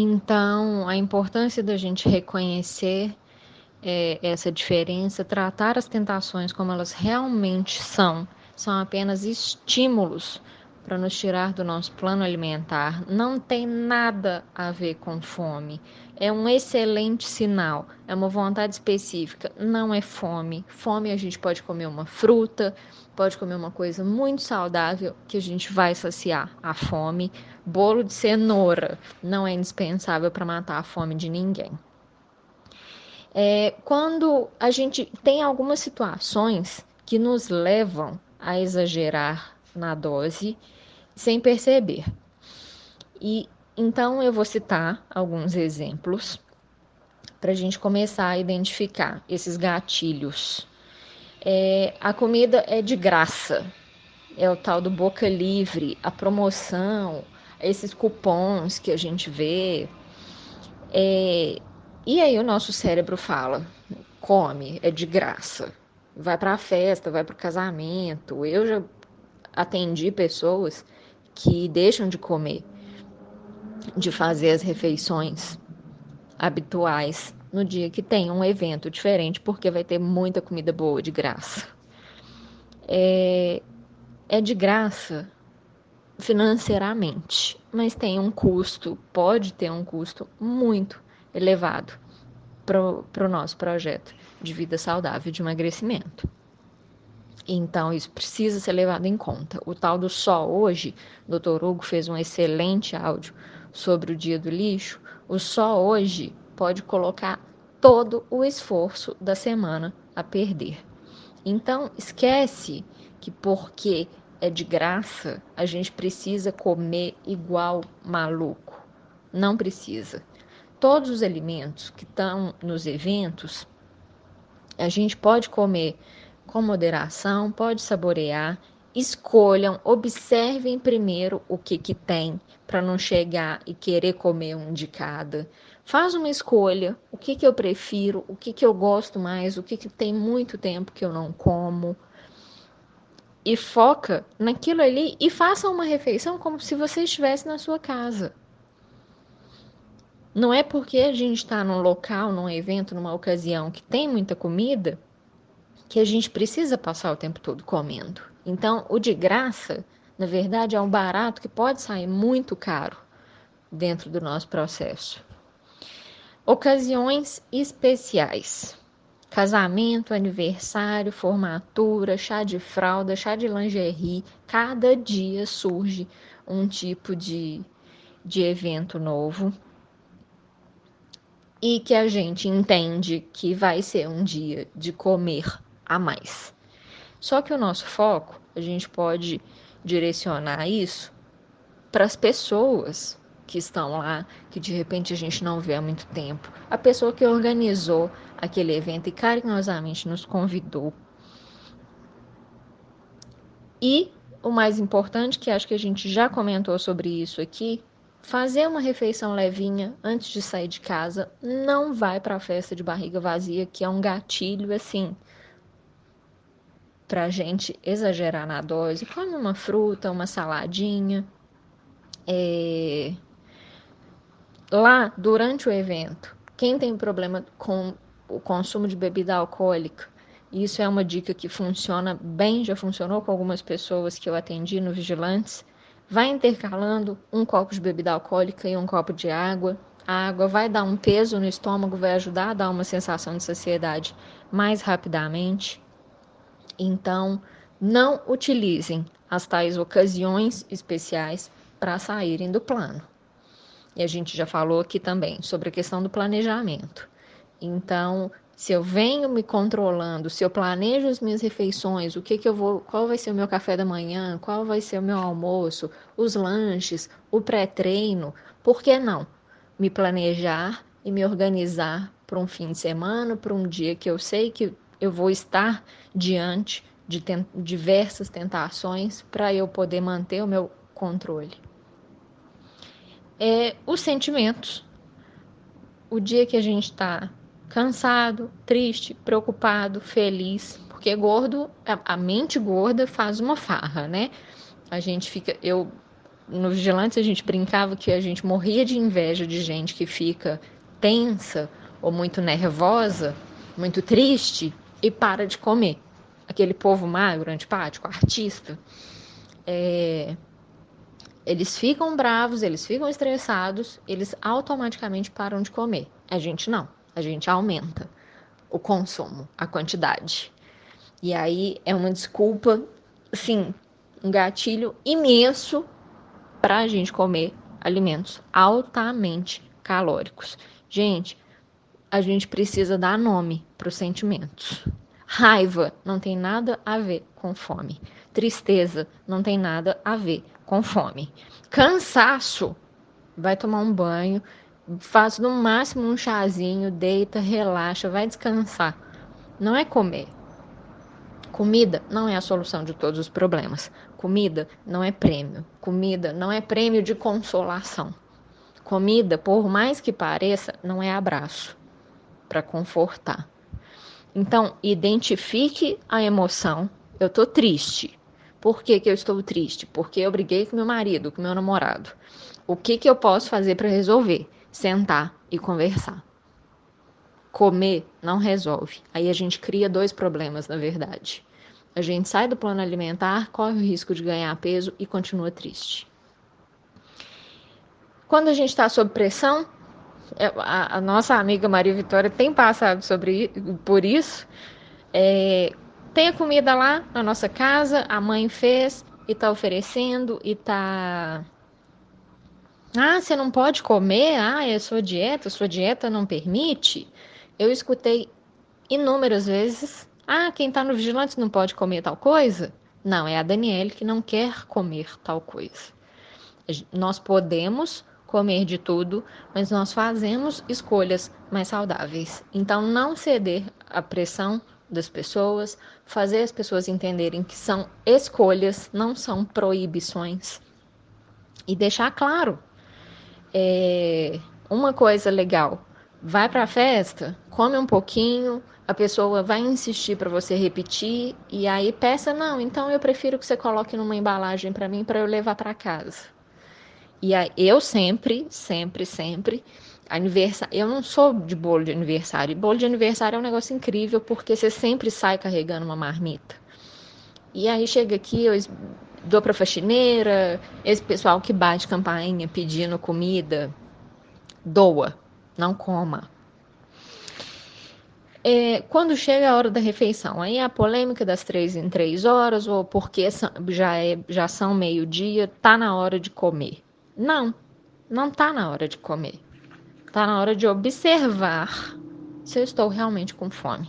Então, a importância da gente reconhecer é, essa diferença, tratar as tentações como elas realmente são, são apenas estímulos para nos tirar do nosso plano alimentar, não tem nada a ver com fome. É um excelente sinal, é uma vontade específica, não é fome. Fome a gente pode comer uma fruta, pode comer uma coisa muito saudável que a gente vai saciar a fome. Bolo de cenoura não é indispensável para matar a fome de ninguém. É, quando a gente tem algumas situações que nos levam a exagerar na dose sem perceber. E então eu vou citar alguns exemplos para a gente começar a identificar esses gatilhos. É, a comida é de graça, é o tal do boca livre, a promoção, esses cupons que a gente vê. É, e aí o nosso cérebro fala: come, é de graça. Vai para a festa, vai para o casamento. Eu já atendi pessoas que deixam de comer, de fazer as refeições habituais no dia que tem um evento diferente, porque vai ter muita comida boa de graça. É, é de graça financeiramente, mas tem um custo, pode ter um custo muito elevado para o nosso projeto de vida saudável de emagrecimento. Então, isso precisa ser levado em conta. O tal do só hoje, Dr. Hugo fez um excelente áudio sobre o dia do lixo. O só hoje pode colocar todo o esforço da semana a perder. Então, esquece que porque é de graça, a gente precisa comer igual maluco. Não precisa todos os alimentos que estão nos eventos, a gente pode comer com moderação, pode saborear, escolham, observem primeiro o que que tem para não chegar e querer comer um de cada. Faz uma escolha, o que que eu prefiro, o que que eu gosto mais, o que que tem muito tempo que eu não como. E foca naquilo ali e faça uma refeição como se você estivesse na sua casa. Não é porque a gente está num local, num evento, numa ocasião que tem muita comida, que a gente precisa passar o tempo todo comendo. Então, o de graça, na verdade, é um barato que pode sair muito caro dentro do nosso processo. Ocasiões especiais. Casamento, aniversário, formatura, chá de fralda, chá de lingerie. Cada dia surge um tipo de, de evento novo e que a gente entende que vai ser um dia de comer a mais. Só que o nosso foco, a gente pode direcionar isso para as pessoas que estão lá, que de repente a gente não vê há muito tempo. A pessoa que organizou aquele evento e carinhosamente nos convidou. E o mais importante, que acho que a gente já comentou sobre isso aqui, Fazer uma refeição levinha antes de sair de casa não vai para a festa de barriga vazia, que é um gatilho assim para a gente exagerar na dose. Come uma fruta, uma saladinha. É... Lá, durante o evento, quem tem problema com o consumo de bebida alcoólica, isso é uma dica que funciona bem, já funcionou com algumas pessoas que eu atendi no Vigilantes Vai intercalando um copo de bebida alcoólica e um copo de água. A água vai dar um peso no estômago, vai ajudar a dar uma sensação de saciedade mais rapidamente. Então, não utilizem as tais ocasiões especiais para saírem do plano. E a gente já falou aqui também sobre a questão do planejamento. Então, se eu venho me controlando, se eu planejo as minhas refeições, o que que eu vou, qual vai ser o meu café da manhã, qual vai ser o meu almoço, os lanches, o pré-treino, por que não me planejar e me organizar para um fim de semana, para um dia que eu sei que eu vou estar diante de ten diversas tentações para eu poder manter o meu controle. É, os sentimentos. O dia que a gente está cansado, triste, preocupado, feliz, porque gordo, a, mente gorda faz uma farra, né? A gente fica, eu no Vigilantes a gente brincava que a gente morria de inveja de gente que fica tensa ou muito nervosa, muito triste e para de comer. Aquele povo magro, antipático, artista. É... Eles ficam bravos, eles ficam estressados, eles automaticamente param de comer. A gente não, a gente aumenta o consumo, a quantidade. E aí é uma desculpa, sim, um gatilho imenso para a gente comer alimentos altamente calóricos. Gente, a gente precisa dar nome para os sentimentos. Raiva não tem nada a ver com fome. Tristeza não tem nada a ver com fome. Cansaço, vai tomar um banho, faz no máximo um chazinho, deita, relaxa, vai descansar. Não é comer. Comida não é a solução de todos os problemas. Comida não é prêmio. Comida não é prêmio de consolação. Comida, por mais que pareça, não é abraço para confortar. Então, identifique a emoção. Eu estou triste. Por que, que eu estou triste? Porque eu briguei com meu marido, com meu namorado. O que, que eu posso fazer para resolver? Sentar e conversar. Comer não resolve. Aí a gente cria dois problemas, na verdade. A gente sai do plano alimentar, corre o risco de ganhar peso e continua triste. Quando a gente está sob pressão, a, a, nossa amiga Maria Vitória tem passado sobre, por isso. É, tem a comida lá na nossa casa, a mãe fez e está oferecendo e está. Ah, você não pode comer? Ah, é sua dieta, sua dieta não permite. Eu escutei inúmeras vezes ah, quem está no vigilante não pode comer tal coisa? Não, é a Daniele que não quer comer tal coisa. Nós podemos comer de tudo, mas nós fazemos escolhas mais saudáveis. Então, não ceder à pressão das pessoas, fazer as pessoas entenderem que são escolhas, não são proibições. E deixar claro. É, uma coisa legal: vai para a festa, come um pouquinho, a pessoa vai insistir para você repetir e aí peça não, então eu prefiro que você coloque numa embalagem para mim para eu levar para casa. E aí, eu sempre, sempre, sempre aniversário, eu não sou de bolo de aniversário. Bolo de aniversário é um negócio incrível porque você sempre sai carregando uma marmita. E aí chega aqui, eu dou para faxineira, esse pessoal que bate campainha pedindo comida, doa, não coma é, quando chega a hora da refeição, aí a polêmica das três em três horas, ou porque já, é, já são meio-dia, tá na hora de comer. Não, não tá na hora de comer. Tá na hora de observar se eu estou realmente com fome.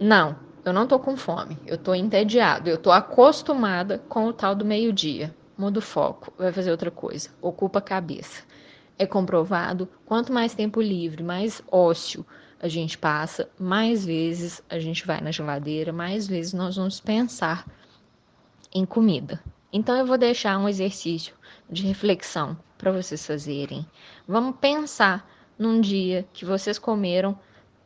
Não, eu não tô com fome. Eu tô entediado. Eu tô acostumada com o tal do meio-dia. Muda o foco, vai fazer outra coisa. Ocupa a cabeça é comprovado, quanto mais tempo livre, mais ócio a gente passa, mais vezes a gente vai na geladeira, mais vezes nós vamos pensar em comida. Então eu vou deixar um exercício de reflexão para vocês fazerem. Vamos pensar num dia que vocês comeram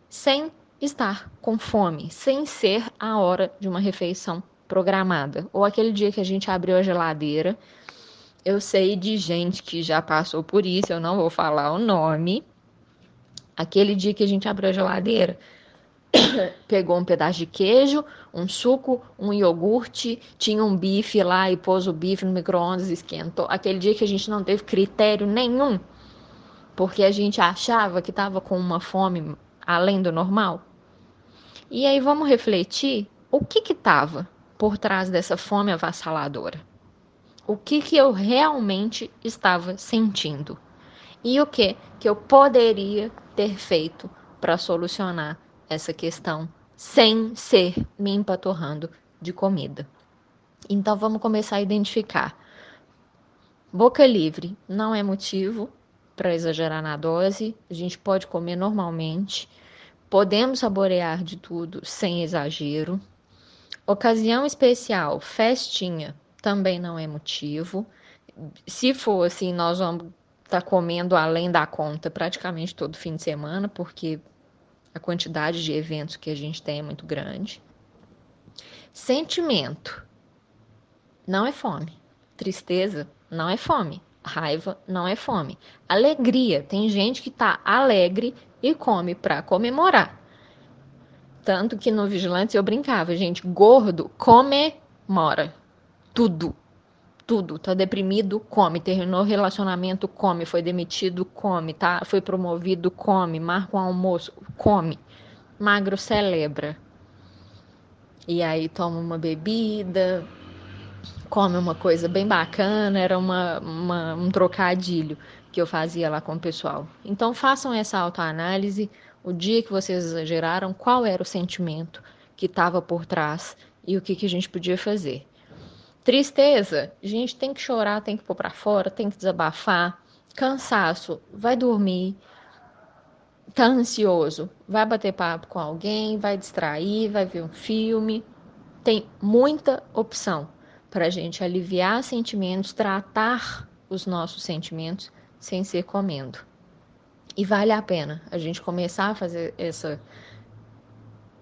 sem estar com fome, sem ser a hora de uma refeição programada, ou aquele dia que a gente abriu a geladeira eu sei de gente que já passou por isso, eu não vou falar o nome. Aquele dia que a gente abriu a geladeira, pegou um pedaço de queijo, um suco, um iogurte, tinha um bife lá e pôs o bife no micro-ondas e esquentou. Aquele dia que a gente não teve critério nenhum, porque a gente achava que estava com uma fome além do normal. E aí vamos refletir o que que estava por trás dessa fome avassaladora o que, que eu realmente estava sentindo e o que, que eu poderia ter feito para solucionar essa questão sem ser me empatorrando de comida. Então vamos começar a identificar. Boca livre não é motivo para exagerar na dose, a gente pode comer normalmente, podemos saborear de tudo sem exagero. Ocasião especial, festinha, também não é motivo. Se for assim, nós vamos estar tá comendo além da conta praticamente todo fim de semana, porque a quantidade de eventos que a gente tem é muito grande. Sentimento não é fome. Tristeza não é fome. Raiva não é fome. Alegria, tem gente que tá alegre e come para comemorar. Tanto que no Vigilante eu brincava, gente, gordo comemora tudo. Tudo. Tá deprimido, come. Terminou o relacionamento, come. Foi demitido, come. Tá? Foi promovido, come. Marca um almoço, come. Magro celebra. E aí toma uma bebida, come uma coisa bem bacana, era uma, uma, um trocadilho que eu fazia lá com o pessoal. Então façam essa autoanálise, o dia que vocês exageraram, qual era o sentimento que estava por trás e o que, que a gente podia fazer. Tristeza, gente tem que chorar, tem que pôr para fora, tem que desabafar. Cansaço, vai dormir. Tá ansioso, vai bater papo com alguém, vai distrair, vai ver um filme. Tem muita opção para a gente aliviar sentimentos, tratar os nossos sentimentos sem ser comendo. E vale a pena a gente começar a fazer essa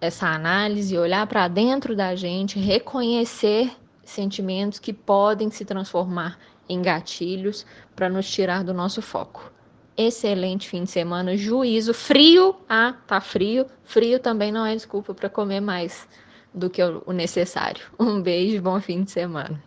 essa análise, olhar para dentro da gente, reconhecer sentimentos que podem se transformar em gatilhos para nos tirar do nosso foco. Excelente fim de semana, juízo, frio, ah, tá frio, frio também não é desculpa para comer mais do que o necessário. Um beijo, bom fim de semana.